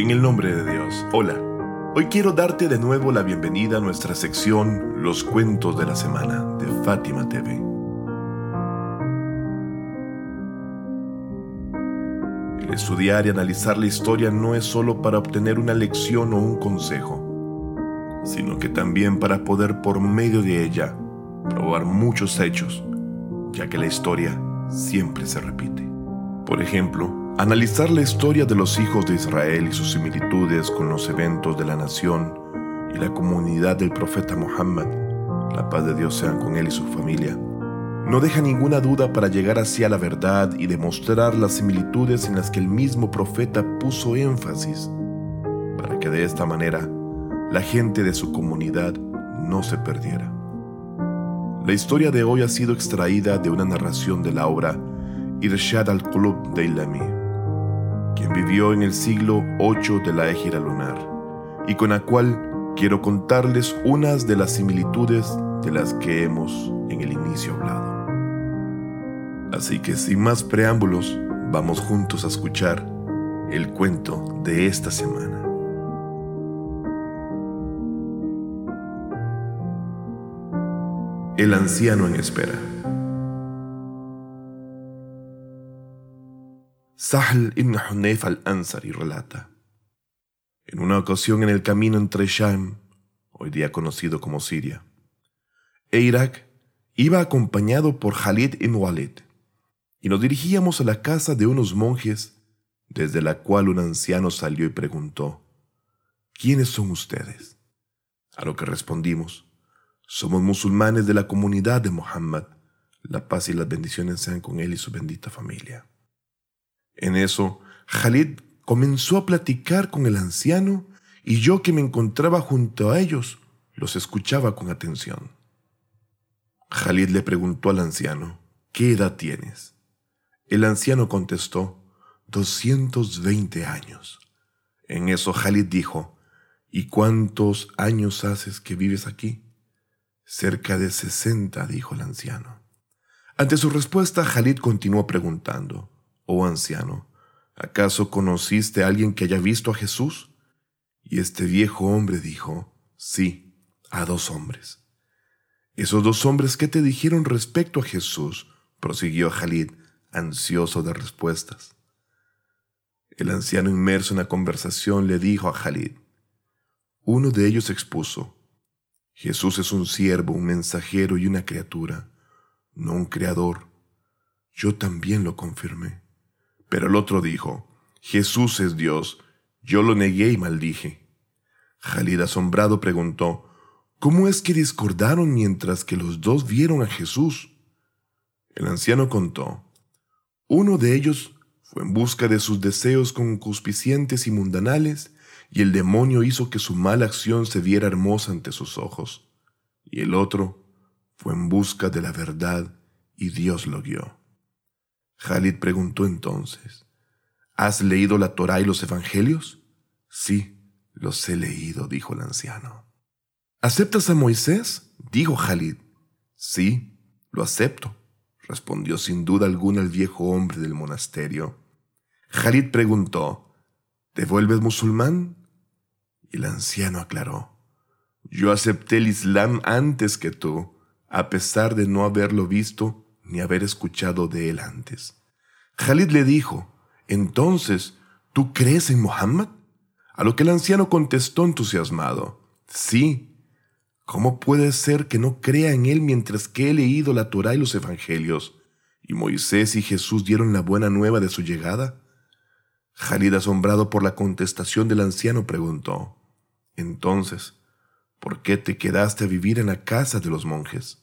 En el nombre de Dios, hola. Hoy quiero darte de nuevo la bienvenida a nuestra sección Los Cuentos de la Semana de Fátima TV. El estudiar y analizar la historia no es solo para obtener una lección o un consejo, sino que también para poder por medio de ella probar muchos hechos, ya que la historia siempre se repite. Por ejemplo, Analizar la historia de los hijos de Israel y sus similitudes con los eventos de la nación y la comunidad del profeta Muhammad, la paz de Dios sea con él y su familia, no deja ninguna duda para llegar hacia la verdad y demostrar las similitudes en las que el mismo profeta puso énfasis, para que de esta manera la gente de su comunidad no se perdiera. La historia de hoy ha sido extraída de una narración de la obra Irshad al-Qulub de Ilami vivió en el siglo VIII de la égira lunar, y con la cual quiero contarles unas de las similitudes de las que hemos en el inicio hablado. Así que sin más preámbulos, vamos juntos a escuchar el cuento de esta semana. El anciano en espera. Sahl ibn Hunayf al-Ansari relata. En una ocasión en el camino entre Sham, hoy día conocido como Siria, e Irak, iba acompañado por Khalid ibn Walid, y nos dirigíamos a la casa de unos monjes, desde la cual un anciano salió y preguntó, ¿Quiénes son ustedes? A lo que respondimos, somos musulmanes de la comunidad de Muhammad, la paz y las bendiciones sean con él y su bendita familia. En eso, Khalid comenzó a platicar con el anciano y yo que me encontraba junto a ellos los escuchaba con atención. Khalid le preguntó al anciano, ¿qué edad tienes? El anciano contestó, 220 años. En eso Khalid dijo, ¿y cuántos años haces que vives aquí? Cerca de 60, dijo el anciano. Ante su respuesta, Khalid continuó preguntando, oh anciano, ¿acaso conociste a alguien que haya visto a Jesús? Y este viejo hombre dijo, sí, a dos hombres. Esos dos hombres, ¿qué te dijeron respecto a Jesús? prosiguió Jalid, ansioso de respuestas. El anciano inmerso en la conversación le dijo a Jalid, uno de ellos expuso, Jesús es un siervo, un mensajero y una criatura, no un creador. Yo también lo confirmé. Pero el otro dijo, Jesús es Dios. Yo lo negué y maldije. Jalid asombrado preguntó, ¿Cómo es que discordaron mientras que los dos vieron a Jesús? El anciano contó, uno de ellos fue en busca de sus deseos concupiscientes y mundanales, y el demonio hizo que su mala acción se viera hermosa ante sus ojos. Y el otro fue en busca de la verdad, y Dios lo guió. Khalid preguntó entonces, ¿Has leído la Torá y los Evangelios? Sí, los he leído, dijo el anciano. ¿Aceptas a Moisés? dijo Khalid. Sí, lo acepto, respondió sin duda alguna el viejo hombre del monasterio. Khalid preguntó, ¿te vuelves musulmán? Y el anciano aclaró, yo acepté el Islam antes que tú, a pesar de no haberlo visto ni haber escuchado de él antes. Khalid le dijo, entonces, ¿tú crees en Muhammad? A lo que el anciano contestó entusiasmado, sí. ¿Cómo puede ser que no crea en él mientras que he leído la Torá y los Evangelios, y Moisés y Jesús dieron la buena nueva de su llegada? Khalid, asombrado por la contestación del anciano, preguntó, Entonces, ¿por qué te quedaste a vivir en la casa de los monjes?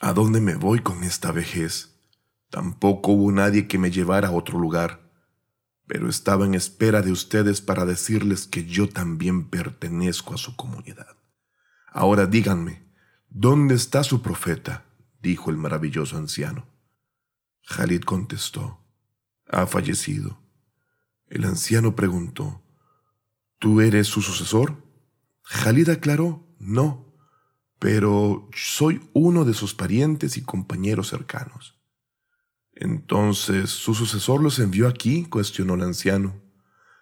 ¿A dónde me voy con esta vejez? Tampoco hubo nadie que me llevara a otro lugar, pero estaba en espera de ustedes para decirles que yo también pertenezco a su comunidad. Ahora díganme, ¿dónde está su profeta? dijo el maravilloso anciano. Jalid contestó, ha fallecido. El anciano preguntó, ¿tú eres su sucesor? Jalid aclaró, no, pero soy uno de sus parientes y compañeros cercanos. Entonces, ¿su sucesor los envió aquí? cuestionó el anciano.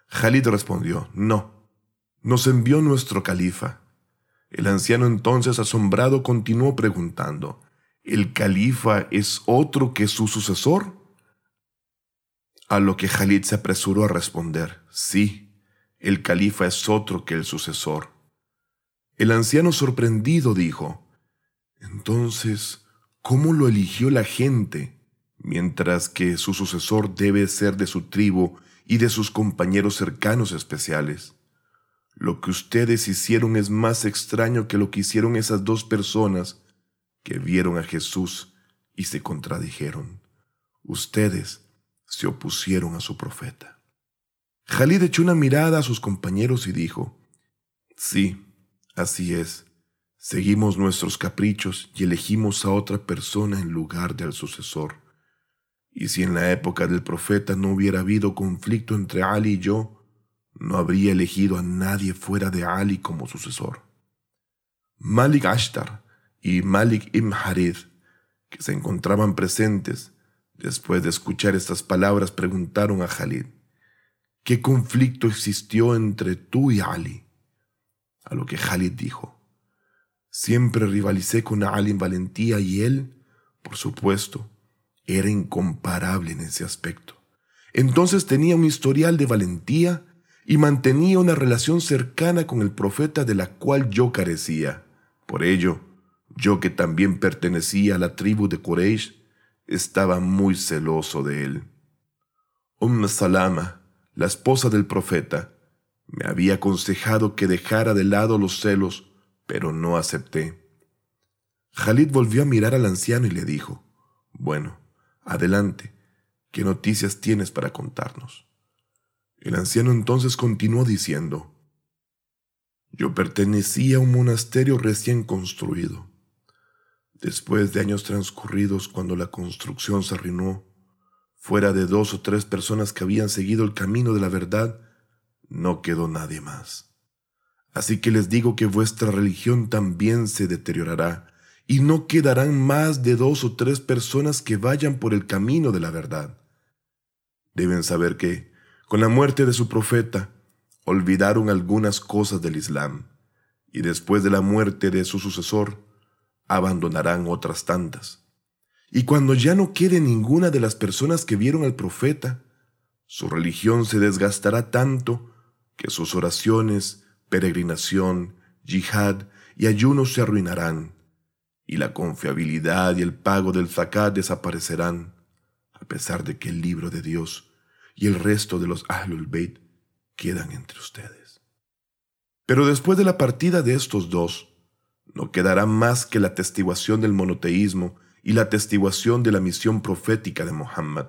Khalid respondió, no, nos envió nuestro califa. El anciano entonces, asombrado, continuó preguntando, ¿el califa es otro que su sucesor? A lo que Khalid se apresuró a responder, sí, el califa es otro que el sucesor. El anciano sorprendido dijo, entonces, ¿cómo lo eligió la gente, mientras que su sucesor debe ser de su tribu y de sus compañeros cercanos especiales? Lo que ustedes hicieron es más extraño que lo que hicieron esas dos personas que vieron a Jesús y se contradijeron. Ustedes se opusieron a su profeta. Jalid echó una mirada a sus compañeros y dijo, Sí, así es. Seguimos nuestros caprichos y elegimos a otra persona en lugar del sucesor. Y si en la época del profeta no hubiera habido conflicto entre Ali y yo, no habría elegido a nadie fuera de Ali como sucesor. Malik Ashtar y Malik ibn Harith, que se encontraban presentes, después de escuchar estas palabras, preguntaron a Khalid, ¿qué conflicto existió entre tú y Ali? A lo que Khalid dijo, siempre rivalicé con Ali en valentía y él, por supuesto, era incomparable en ese aspecto. Entonces tenía un historial de valentía y mantenía una relación cercana con el profeta de la cual yo carecía. Por ello, yo que también pertenecía a la tribu de Quraysh, estaba muy celoso de él. Umm Salama, la esposa del profeta, me había aconsejado que dejara de lado los celos, pero no acepté. Khalid volvió a mirar al anciano y le dijo, Bueno, adelante, ¿qué noticias tienes para contarnos? El anciano entonces continuó diciendo, Yo pertenecía a un monasterio recién construido. Después de años transcurridos cuando la construcción se arruinó, fuera de dos o tres personas que habían seguido el camino de la verdad, no quedó nadie más. Así que les digo que vuestra religión también se deteriorará, y no quedarán más de dos o tres personas que vayan por el camino de la verdad. Deben saber que, con la muerte de su profeta, olvidaron algunas cosas del Islam, y después de la muerte de su sucesor, abandonarán otras tantas. Y cuando ya no quede ninguna de las personas que vieron al profeta, su religión se desgastará tanto que sus oraciones, peregrinación, yihad y ayunos se arruinarán, y la confiabilidad y el pago del zakat desaparecerán, a pesar de que el libro de Dios y el resto de los Ahlul Bayt quedan entre ustedes. Pero después de la partida de estos dos, no quedará más que la testiguación del monoteísmo y la testiguación de la misión profética de Muhammad.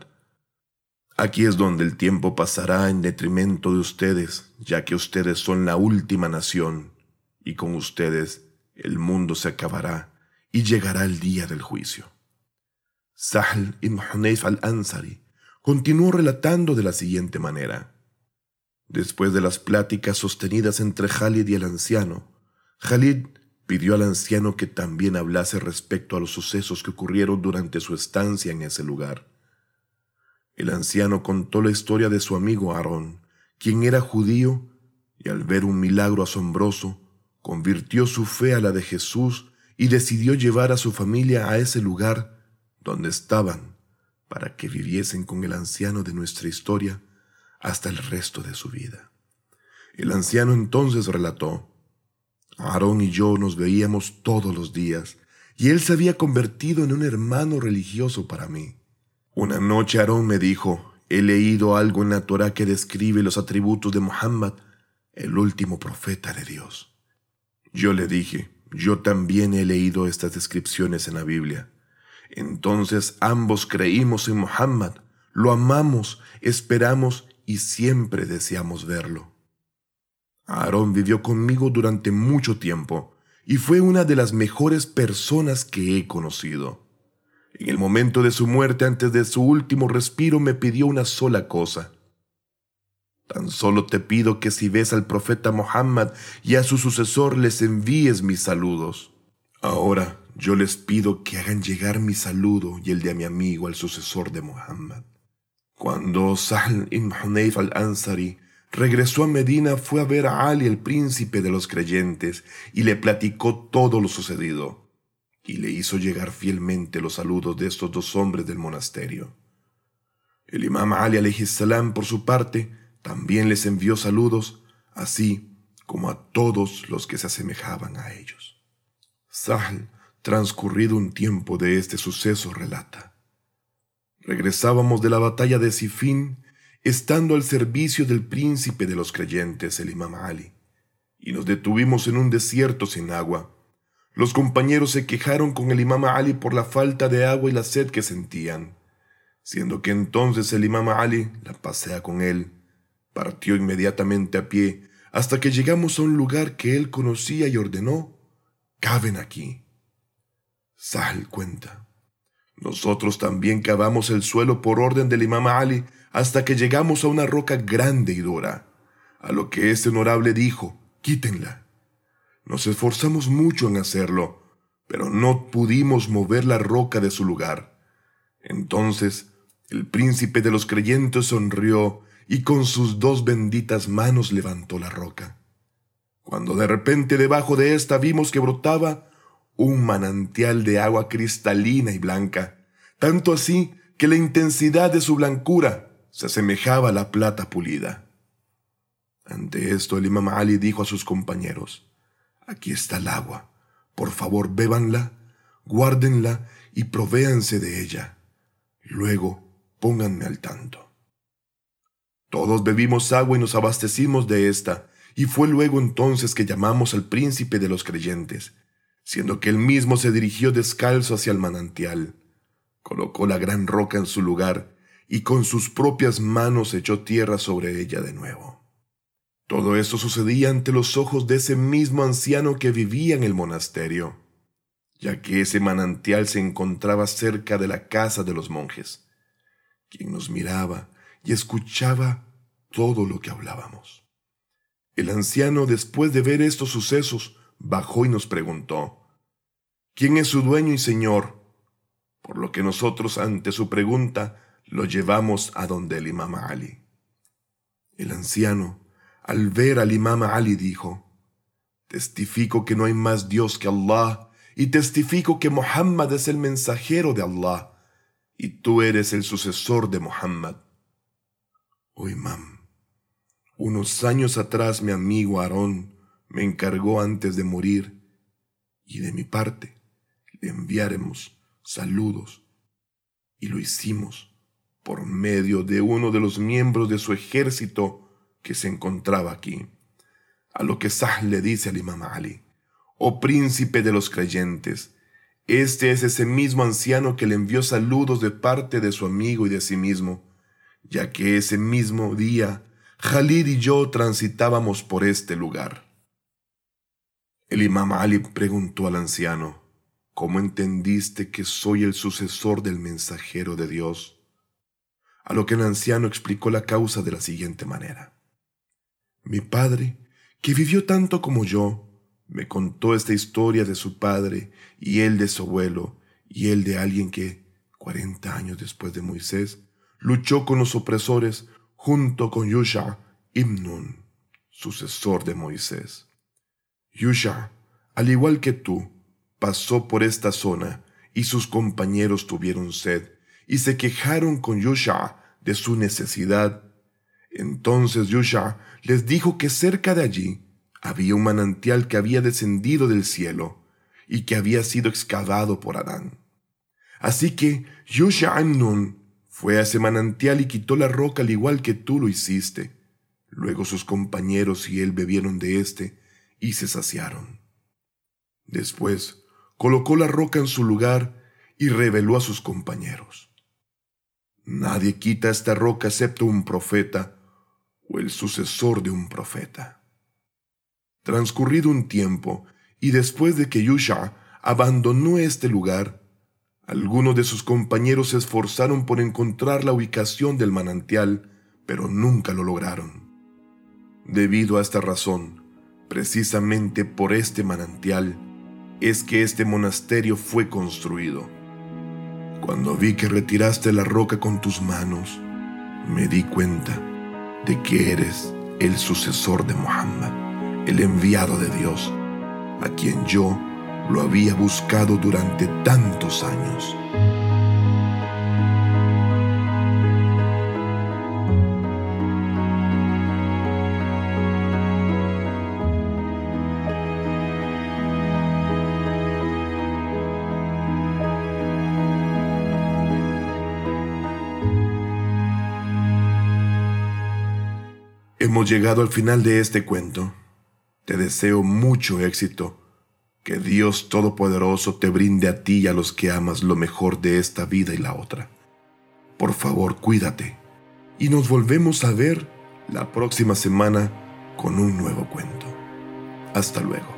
Aquí es donde el tiempo pasará en detrimento de ustedes, ya que ustedes son la última nación, y con ustedes el mundo se acabará y llegará el día del juicio. Sahl ibn Hunayf al-Ansari continuó relatando de la siguiente manera. Después de las pláticas sostenidas entre Khalid y el anciano, Khalid pidió al anciano que también hablase respecto a los sucesos que ocurrieron durante su estancia en ese lugar. El anciano contó la historia de su amigo Aarón, quien era judío y al ver un milagro asombroso, convirtió su fe a la de Jesús y decidió llevar a su familia a ese lugar donde estaban para que viviesen con el anciano de nuestra historia hasta el resto de su vida. El anciano entonces relató, Aarón y yo nos veíamos todos los días, y él se había convertido en un hermano religioso para mí. Una noche Aarón me dijo, he leído algo en la Torah que describe los atributos de Muhammad, el último profeta de Dios. Yo le dije, yo también he leído estas descripciones en la Biblia. Entonces ambos creímos en Muhammad, lo amamos, esperamos y siempre deseamos verlo. Aarón vivió conmigo durante mucho tiempo y fue una de las mejores personas que he conocido. En el momento de su muerte, antes de su último respiro, me pidió una sola cosa. Tan solo te pido que si ves al profeta Muhammad y a su sucesor les envíes mis saludos. Ahora, yo les pido que hagan llegar mi saludo y el de mi amigo al sucesor de Muhammad. Cuando Sahl ibn Hunayf al-Ansari regresó a Medina fue a ver a Ali, el príncipe de los creyentes, y le platicó todo lo sucedido, y le hizo llegar fielmente los saludos de estos dos hombres del monasterio. El imam Ali salam, por su parte, también les envió saludos, así como a todos los que se asemejaban a ellos. Sahl, transcurrido un tiempo de este suceso, relata. Regresábamos de la batalla de Sifín estando al servicio del príncipe de los creyentes, el imam Ali, y nos detuvimos en un desierto sin agua. Los compañeros se quejaron con el imam Ali por la falta de agua y la sed que sentían, siendo que entonces el imam Ali la pasea con él. Partió inmediatamente a pie hasta que llegamos a un lugar que él conocía y ordenó, caben aquí. Sal cuenta. Nosotros también cavamos el suelo por orden del imam Ali hasta que llegamos a una roca grande y dura, a lo que este honorable dijo, quítenla. Nos esforzamos mucho en hacerlo, pero no pudimos mover la roca de su lugar. Entonces el príncipe de los creyentes sonrió y con sus dos benditas manos levantó la roca. Cuando de repente debajo de ésta vimos que brotaba un manantial de agua cristalina y blanca, tanto así que la intensidad de su blancura se asemejaba a la plata pulida. Ante esto el imam Ali dijo a sus compañeros, Aquí está el agua, por favor bébanla, guárdenla y provéanse de ella. Luego pónganme al tanto. Todos bebimos agua y nos abastecimos de esta, y fue luego entonces que llamamos al príncipe de los creyentes, siendo que él mismo se dirigió descalzo hacia el manantial. Colocó la gran roca en su lugar y con sus propias manos echó tierra sobre ella de nuevo. Todo esto sucedía ante los ojos de ese mismo anciano que vivía en el monasterio, ya que ese manantial se encontraba cerca de la casa de los monjes, quien nos miraba y escuchaba todo lo que hablábamos. El anciano, después de ver estos sucesos, bajó y nos preguntó, ¿quién es su dueño y señor? Por lo que nosotros, ante su pregunta, lo llevamos a donde el imam Ali. El anciano, al ver al imam Ali, dijo, Testifico que no hay más Dios que Allah, y testifico que Muhammad es el mensajero de Allah, y tú eres el sucesor de Muhammad. Oh imam, unos años atrás mi amigo Aarón me encargó antes de morir, y de mi parte le enviaremos saludos, y lo hicimos por medio de uno de los miembros de su ejército que se encontraba aquí. A lo que Sah le dice al imam Ali, oh príncipe de los creyentes, este es ese mismo anciano que le envió saludos de parte de su amigo y de sí mismo, ya que ese mismo día Khalid y yo transitábamos por este lugar. El imam Ali preguntó al anciano, ¿cómo entendiste que soy el sucesor del mensajero de Dios? a lo que el anciano explicó la causa de la siguiente manera. Mi padre, que vivió tanto como yo, me contó esta historia de su padre y él de su abuelo y él de alguien que, cuarenta años después de Moisés, luchó con los opresores junto con Yusha ibn sucesor de Moisés. Yusha, al igual que tú, pasó por esta zona y sus compañeros tuvieron sed y se quejaron con Yusha de su necesidad. Entonces Yusha les dijo que cerca de allí había un manantial que había descendido del cielo y que había sido excavado por Adán. Así que Yusha Amnun fue a ese manantial y quitó la roca al igual que tú lo hiciste. Luego sus compañeros y él bebieron de éste y se saciaron. Después colocó la roca en su lugar y reveló a sus compañeros. Nadie quita esta roca excepto un profeta o el sucesor de un profeta. Transcurrido un tiempo, y después de que Yusha abandonó este lugar, algunos de sus compañeros se esforzaron por encontrar la ubicación del manantial, pero nunca lo lograron. Debido a esta razón, precisamente por este manantial, es que este monasterio fue construido. Cuando vi que retiraste la roca con tus manos, me di cuenta de que eres el sucesor de Muhammad, el enviado de Dios, a quien yo lo había buscado durante tantos años. Hemos llegado al final de este cuento. Te deseo mucho éxito. Que Dios Todopoderoso te brinde a ti y a los que amas lo mejor de esta vida y la otra. Por favor, cuídate. Y nos volvemos a ver la próxima semana con un nuevo cuento. Hasta luego.